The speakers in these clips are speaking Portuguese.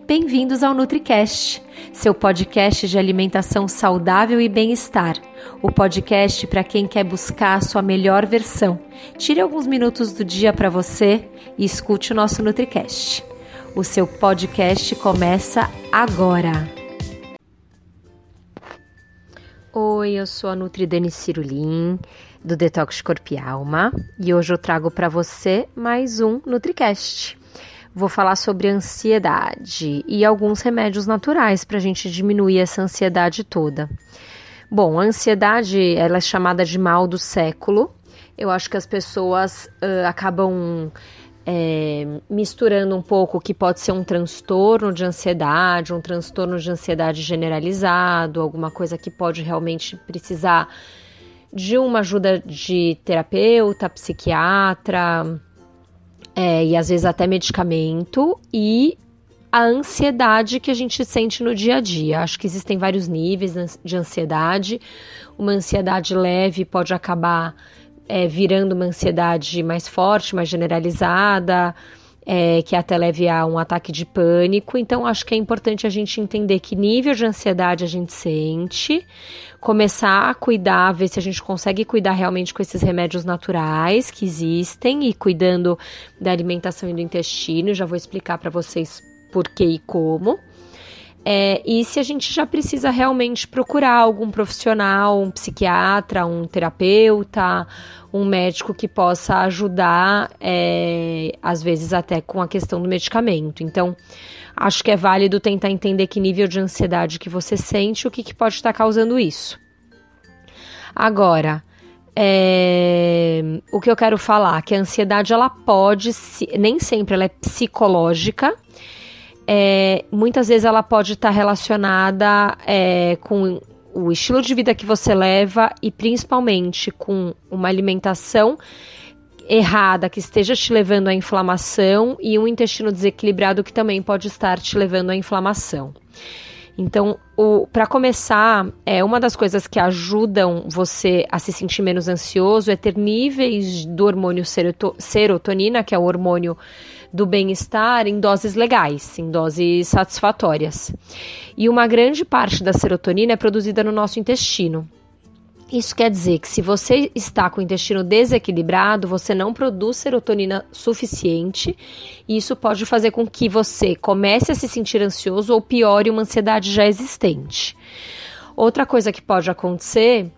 Bem-vindos ao NutriCast, seu podcast de alimentação saudável e bem-estar. O podcast para quem quer buscar a sua melhor versão. Tire alguns minutos do dia para você e escute o nosso NutriCast. O seu podcast começa agora. Oi, eu sou a Nutri Dani Cirulim, do Detox Corpo Alma, e hoje eu trago para você mais um NutriCast. Vou falar sobre ansiedade e alguns remédios naturais para a gente diminuir essa ansiedade toda. Bom, a ansiedade ela é chamada de mal do século. Eu acho que as pessoas uh, acabam é, misturando um pouco o que pode ser um transtorno de ansiedade, um transtorno de ansiedade generalizado, alguma coisa que pode realmente precisar de uma ajuda de terapeuta, psiquiatra é, e às vezes até medicamento, e a ansiedade que a gente sente no dia a dia. Acho que existem vários níveis de ansiedade. Uma ansiedade leve pode acabar é, virando uma ansiedade mais forte, mais generalizada é, que até leve a um ataque de pânico. Então, acho que é importante a gente entender que nível de ansiedade a gente sente, começar a cuidar, ver se a gente consegue cuidar realmente com esses remédios naturais que existem e cuidando da alimentação e do intestino. Já vou explicar para vocês por que e como. É, e se a gente já precisa realmente procurar algum profissional, um psiquiatra, um terapeuta, um médico que possa ajudar, é, às vezes até com a questão do medicamento. Então, acho que é válido tentar entender que nível de ansiedade que você sente e o que, que pode estar causando isso. Agora, é, o que eu quero falar que a ansiedade ela pode, nem sempre ela é psicológica é, muitas vezes ela pode estar relacionada é, com o estilo de vida que você leva e principalmente com uma alimentação errada que esteja te levando à inflamação e um intestino desequilibrado que também pode estar te levando à inflamação. Então, para começar, é uma das coisas que ajudam você a se sentir menos ansioso é ter níveis do hormônio serotonina, que é o hormônio do bem-estar em doses legais, em doses satisfatórias. E uma grande parte da serotonina é produzida no nosso intestino. Isso quer dizer que se você está com o intestino desequilibrado, você não produz serotonina suficiente, e isso pode fazer com que você comece a se sentir ansioso ou piore uma ansiedade já existente. Outra coisa que pode acontecer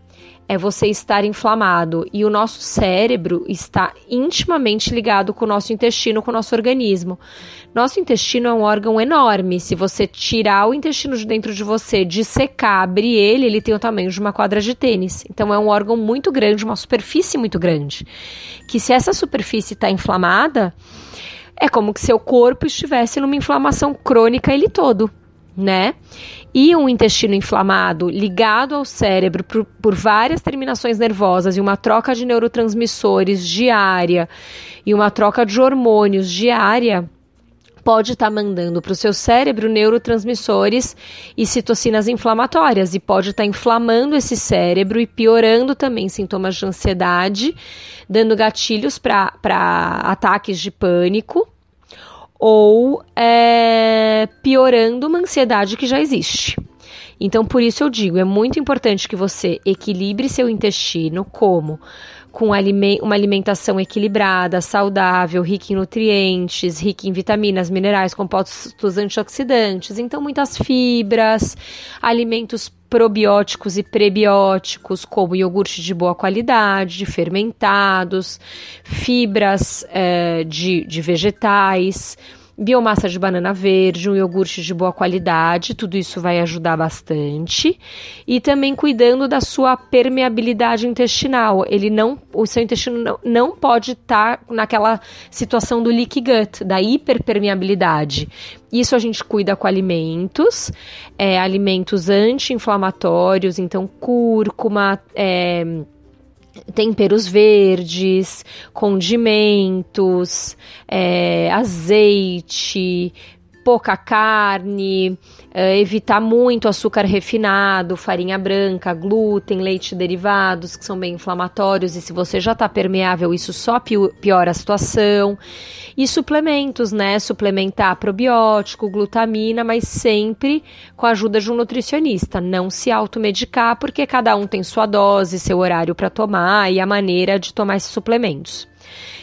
é você estar inflamado e o nosso cérebro está intimamente ligado com o nosso intestino, com o nosso organismo. Nosso intestino é um órgão enorme. Se você tirar o intestino de dentro de você, dissecar, abrir ele, ele tem o tamanho de uma quadra de tênis. Então é um órgão muito grande, uma superfície muito grande. Que se essa superfície está inflamada, é como que seu corpo estivesse numa inflamação crônica ele todo, né? e um intestino inflamado ligado ao cérebro por, por, várias terminações nervosas e uma troca de neurotransmissores diária e uma troca de hormônios diária pode estar tá mandando para o seu cérebro neurotransmissores e citocinas inflamatórias e pode estar tá inflamando esse cérebro e piorando também sintomas de ansiedade, dando gatilhos para ataques de pânico ou é, piorando uma ansiedade que já existe. Então, por isso eu digo, é muito importante que você equilibre seu intestino, como com uma alimentação equilibrada, saudável, rica em nutrientes, rica em vitaminas, minerais, compostos antioxidantes, então muitas fibras, alimentos probióticos e prebióticos, como iogurte de boa qualidade, de fermentados, fibras é, de, de vegetais biomassa de banana verde, um iogurte de boa qualidade, tudo isso vai ajudar bastante. E também cuidando da sua permeabilidade intestinal. Ele não, o seu intestino não, não pode estar tá naquela situação do leaky gut, da hiperpermeabilidade. Isso a gente cuida com alimentos, é, alimentos anti-inflamatórios, então cúrcuma, é, temperos verdes, condimentos, é, azeite, pouca carne, uh, evitar muito açúcar refinado, farinha branca, glúten, leite derivados, que são bem inflamatórios, e se você já está permeável, isso só piora a situação. E suplementos, né? Suplementar probiótico, glutamina, mas sempre com a ajuda de um nutricionista. Não se automedicar, porque cada um tem sua dose, seu horário para tomar e a maneira de tomar esses suplementos.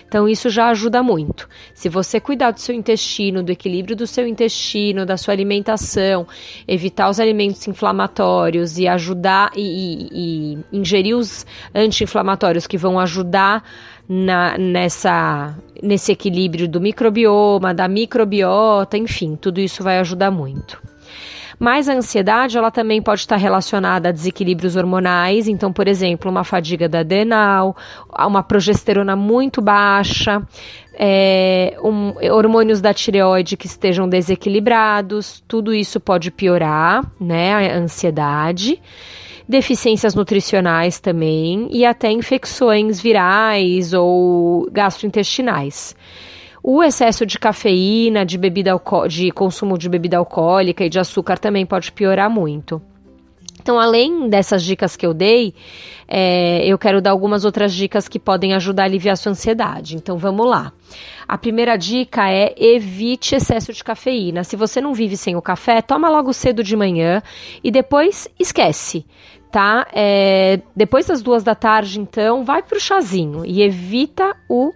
Então, isso já ajuda muito. Se você cuidar do seu intestino, do equilíbrio do seu intestino, da sua alimentação, evitar os alimentos inflamatórios e ajudar e, e, e ingerir os anti-inflamatórios que vão ajudar na, nessa, nesse equilíbrio do microbioma, da microbiota, enfim, tudo isso vai ajudar muito. Mas a ansiedade, ela também pode estar relacionada a desequilíbrios hormonais, então, por exemplo, uma fadiga da adrenal, uma progesterona muito baixa, é, um, hormônios da tireoide que estejam desequilibrados, tudo isso pode piorar, né, a ansiedade. Deficiências nutricionais também. E até infecções virais ou gastrointestinais. O excesso de cafeína, de bebida de consumo de bebida alcoólica e de açúcar também pode piorar muito. Então, além dessas dicas que eu dei, é, eu quero dar algumas outras dicas que podem ajudar a aliviar a sua ansiedade. Então, vamos lá. A primeira dica é evite excesso de cafeína. Se você não vive sem o café, toma logo cedo de manhã e depois esquece tá? É, depois das duas da tarde, então, vai pro chazinho e evita o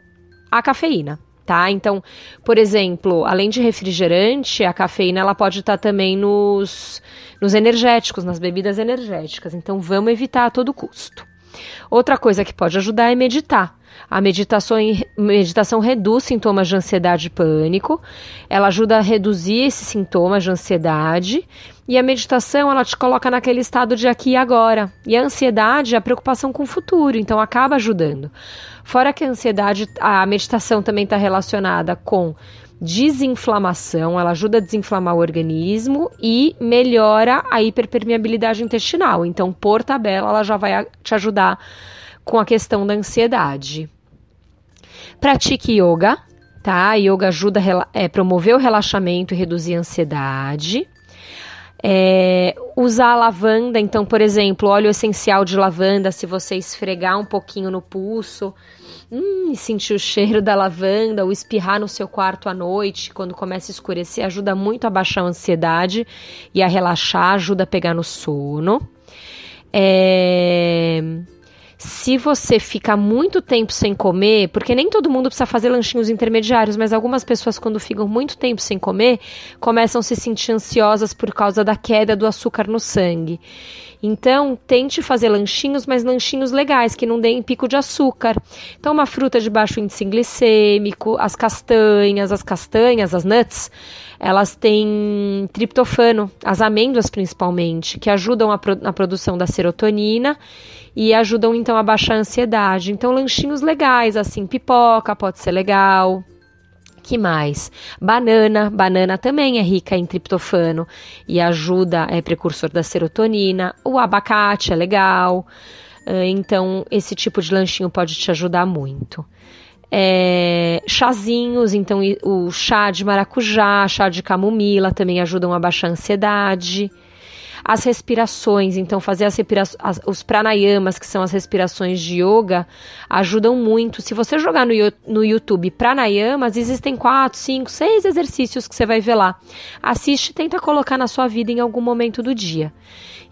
a cafeína tá? Então, por exemplo, além de refrigerante, a cafeína ela pode estar também nos, nos energéticos, nas bebidas energéticas. Então, vamos evitar a todo custo. Outra coisa que pode ajudar é meditar. A meditação, meditação reduz sintomas de ansiedade e pânico, ela ajuda a reduzir esses sintomas de ansiedade e a meditação ela te coloca naquele estado de aqui e agora. E a ansiedade é a preocupação com o futuro, então acaba ajudando. Fora que a ansiedade, a meditação também está relacionada com desinflamação, ela ajuda a desinflamar o organismo e melhora a hiperpermeabilidade intestinal. Então, por tabela, ela já vai te ajudar com a questão da ansiedade. Pratique yoga, tá? Yoga ajuda a é, promover o relaxamento e reduzir a ansiedade. É, usar lavanda, então, por exemplo, óleo essencial de lavanda, se você esfregar um pouquinho no pulso, hum, sentir o cheiro da lavanda, ou espirrar no seu quarto à noite, quando começa a escurecer, ajuda muito a baixar a ansiedade e a relaxar, ajuda a pegar no sono. É, se você fica muito tempo sem comer, porque nem todo mundo precisa fazer lanchinhos intermediários, mas algumas pessoas, quando ficam muito tempo sem comer, começam a se sentir ansiosas por causa da queda do açúcar no sangue. Então, tente fazer lanchinhos, mas lanchinhos legais, que não deem pico de açúcar. Então, uma fruta de baixo índice glicêmico, as castanhas, as castanhas, as nuts, elas têm triptofano, as amêndoas principalmente, que ajudam a pro na produção da serotonina e ajudam então a baixar a ansiedade. Então, lanchinhos legais, assim, pipoca pode ser legal. Que mais? Banana. Banana também é rica em triptofano e ajuda, é precursor da serotonina. O abacate é legal. Ah, então, esse tipo de lanchinho pode te ajudar muito. É, chazinhos, então o chá de maracujá, chá de camomila também ajudam a baixar a ansiedade. As respirações, então fazer as as, os pranayamas, que são as respirações de yoga, ajudam muito. Se você jogar no, no YouTube pranayamas, existem quatro, cinco, seis exercícios que você vai ver lá. Assiste e tenta colocar na sua vida em algum momento do dia.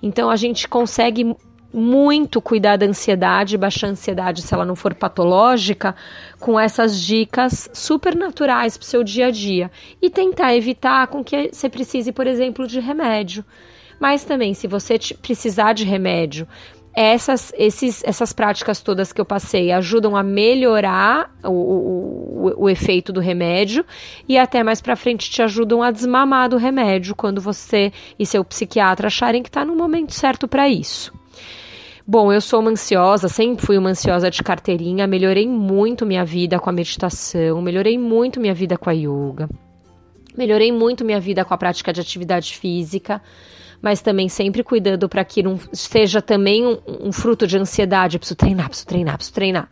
Então a gente consegue muito cuidar da ansiedade, baixar a ansiedade se ela não for patológica, com essas dicas super naturais para o seu dia a dia. E tentar evitar com que você precise, por exemplo, de remédio. Mas também, se você precisar de remédio, essas, esses, essas práticas todas que eu passei ajudam a melhorar o, o, o efeito do remédio e até mais para frente te ajudam a desmamar do remédio quando você e seu psiquiatra acharem que está no momento certo para isso. Bom, eu sou uma ansiosa, sempre fui uma ansiosa de carteirinha, melhorei muito minha vida com a meditação, melhorei muito minha vida com a yoga, melhorei muito minha vida com a prática de atividade física mas também sempre cuidando para que não seja também um, um, fruto de ansiedade. Preciso treinar, preciso treinar, preciso treinar.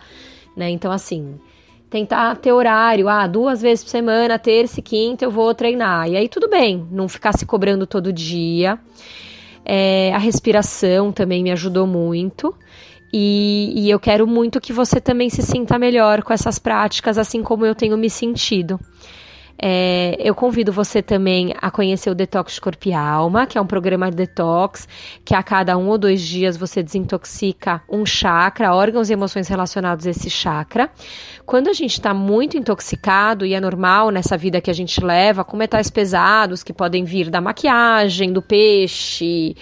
Né? Então, assim, tentar ter horário, ah, duas vezes por semana, terça e quinta eu vou treinar. E aí tudo bem, não ficar se cobrando todo dia. É, a respiração também me ajudou muito. E, e eu quero muito que você também se sinta melhor com essas práticas, assim como eu tenho me sentido. É, eu convido você também a conhecer o Detox Corpo e Alma, que é um programa de detox, que a cada um ou dois dias você desintoxica um chakra, órgãos e emoções relacionados a esse chakra. Quando a gente está muito intoxicado, e é normal nessa vida que a gente leva, com metais pesados que podem vir da maquiagem, do peixe,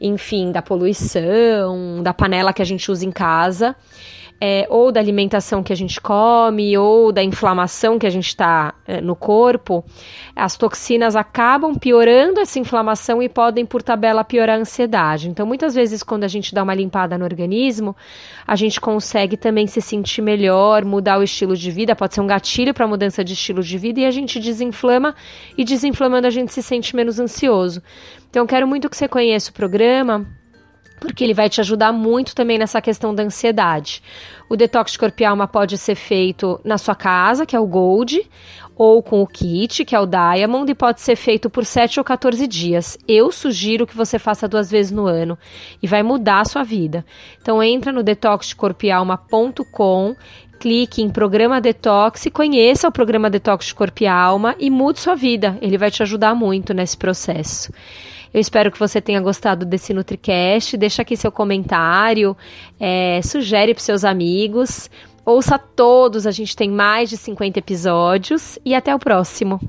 enfim, da poluição, da panela que a gente usa em casa é, ou da alimentação que a gente come, ou da inflamação que a gente está é, no corpo, as toxinas acabam piorando essa inflamação e podem, por tabela, piorar a ansiedade. Então, muitas vezes, quando a gente dá uma limpada no organismo, a gente consegue também se sentir melhor, mudar o estilo de vida, pode ser um gatilho para mudança de estilo de vida e a gente desinflama, e desinflamando a gente se sente menos ansioso. Então, quero muito que você conheça o programa porque ele vai te ajudar muito também nessa questão da ansiedade. O detox de corpo e alma pode ser feito na sua casa, que é o Gold, ou com o kit, que é o Diamond, e pode ser feito por 7 ou 14 dias. Eu sugiro que você faça duas vezes no ano e vai mudar a sua vida. Então entra no detoxdecorpoealma.com clique em Programa Detox conheça o Programa Detox de Corpo e Alma e mude sua vida. Ele vai te ajudar muito nesse processo. Eu espero que você tenha gostado desse NutriCast. Deixa aqui seu comentário, é, sugere para seus amigos. Ouça todos, a gente tem mais de 50 episódios. E até o próximo.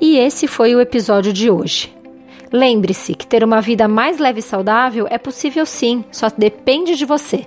E esse foi o episódio de hoje. Lembre-se que ter uma vida mais leve e saudável é possível sim, só depende de você.